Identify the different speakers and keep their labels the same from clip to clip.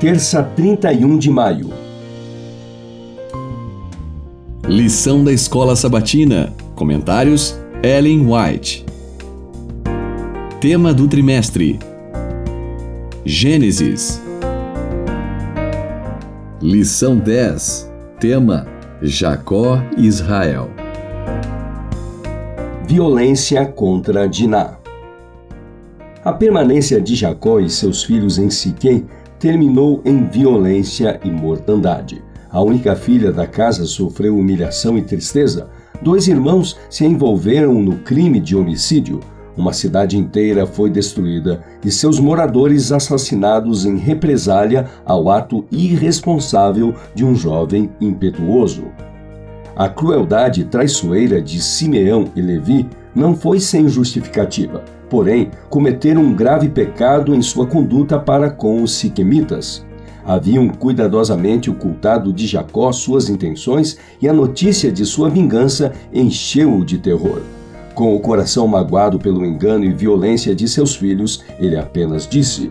Speaker 1: Terça 31 de maio.
Speaker 2: Lição da Escola Sabatina. Comentários: Ellen White. Tema do trimestre: Gênesis. Lição 10. Tema: Jacó e Israel.
Speaker 1: Violência contra Diná. A permanência de Jacó e seus filhos em Siquém terminou em violência e mortandade. A única filha da casa sofreu humilhação e tristeza. Dois irmãos se envolveram no crime de homicídio. Uma cidade inteira foi destruída e seus moradores assassinados em represália ao ato irresponsável de um jovem impetuoso. A crueldade traiçoeira de Simeão e Levi não foi sem justificativa porém, cometeram um grave pecado em sua conduta para com os siquemitas. Haviam cuidadosamente ocultado de Jacó suas intenções e a notícia de sua vingança encheu-o de terror. Com o coração magoado pelo engano e violência de seus filhos, ele apenas disse: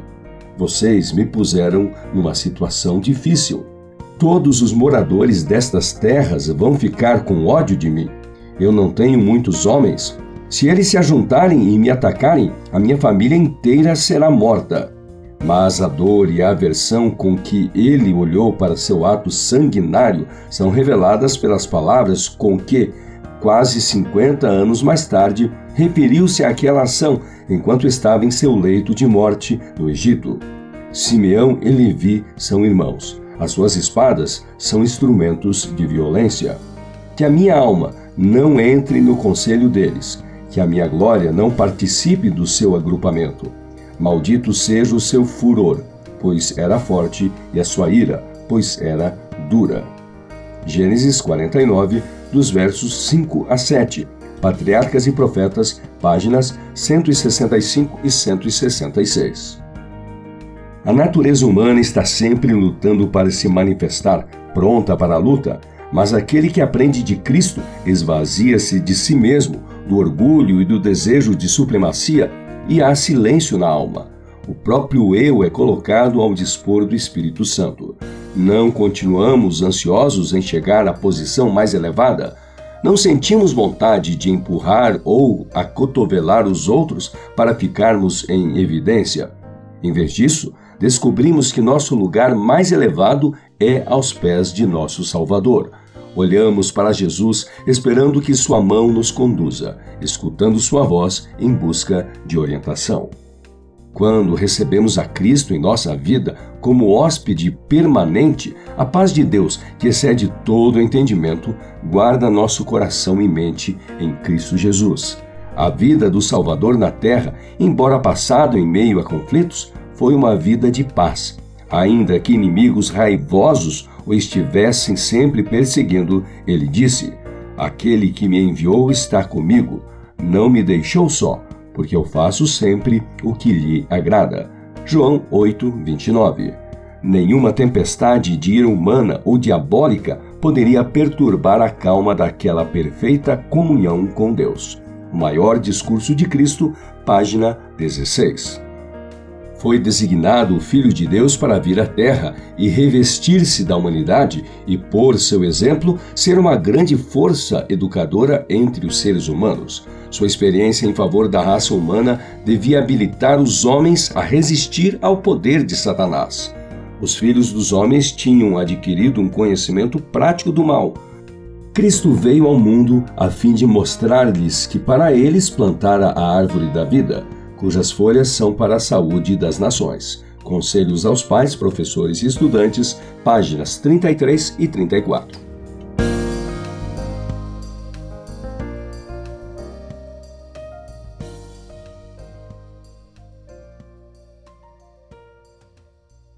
Speaker 1: Vocês me puseram numa situação difícil. Todos os moradores destas terras vão ficar com ódio de mim. Eu não tenho muitos homens, se eles se ajuntarem e me atacarem, a minha família inteira será morta. Mas a dor e a aversão com que ele olhou para seu ato sanguinário são reveladas pelas palavras com que, quase 50 anos mais tarde, referiu-se àquela ação enquanto estava em seu leito de morte no Egito. Simeão e Levi são irmãos. As suas espadas são instrumentos de violência. Que a minha alma não entre no conselho deles que a minha glória não participe do seu agrupamento. Maldito seja o seu furor, pois era forte, e a sua ira, pois era dura. Gênesis 49, dos versos 5 a 7. Patriarcas e Profetas, páginas 165 e 166. A natureza humana está sempre lutando para se manifestar, pronta para a luta, mas aquele que aprende de Cristo esvazia-se de si mesmo, do orgulho e do desejo de supremacia, e há silêncio na alma. O próprio eu é colocado ao dispor do Espírito Santo. Não continuamos ansiosos em chegar à posição mais elevada? Não sentimos vontade de empurrar ou acotovelar os outros para ficarmos em evidência? Em vez disso, descobrimos que nosso lugar mais elevado é aos pés de nosso Salvador. Olhamos para Jesus esperando que Sua mão nos conduza, escutando Sua voz em busca de orientação. Quando recebemos a Cristo em nossa vida como hóspede permanente, a paz de Deus, que excede todo entendimento, guarda nosso coração e mente em Cristo Jesus. A vida do Salvador na terra, embora passado em meio a conflitos, foi uma vida de paz, ainda que inimigos raivosos o estivessem sempre perseguindo, ele disse: Aquele que me enviou está comigo, não me deixou só, porque eu faço sempre o que lhe agrada. João 8, 29. Nenhuma tempestade de ira humana ou diabólica poderia perturbar a calma daquela perfeita comunhão com Deus. Maior discurso de Cristo, página 16. Foi designado o Filho de Deus para vir à Terra e revestir-se da humanidade e, por seu exemplo, ser uma grande força educadora entre os seres humanos. Sua experiência em favor da raça humana devia habilitar os homens a resistir ao poder de Satanás. Os filhos dos homens tinham adquirido um conhecimento prático do mal. Cristo veio ao mundo a fim de mostrar-lhes que para eles plantara a árvore da vida cujas folhas são para a saúde das nações. Conselhos aos pais, professores e estudantes, páginas 33 e 34.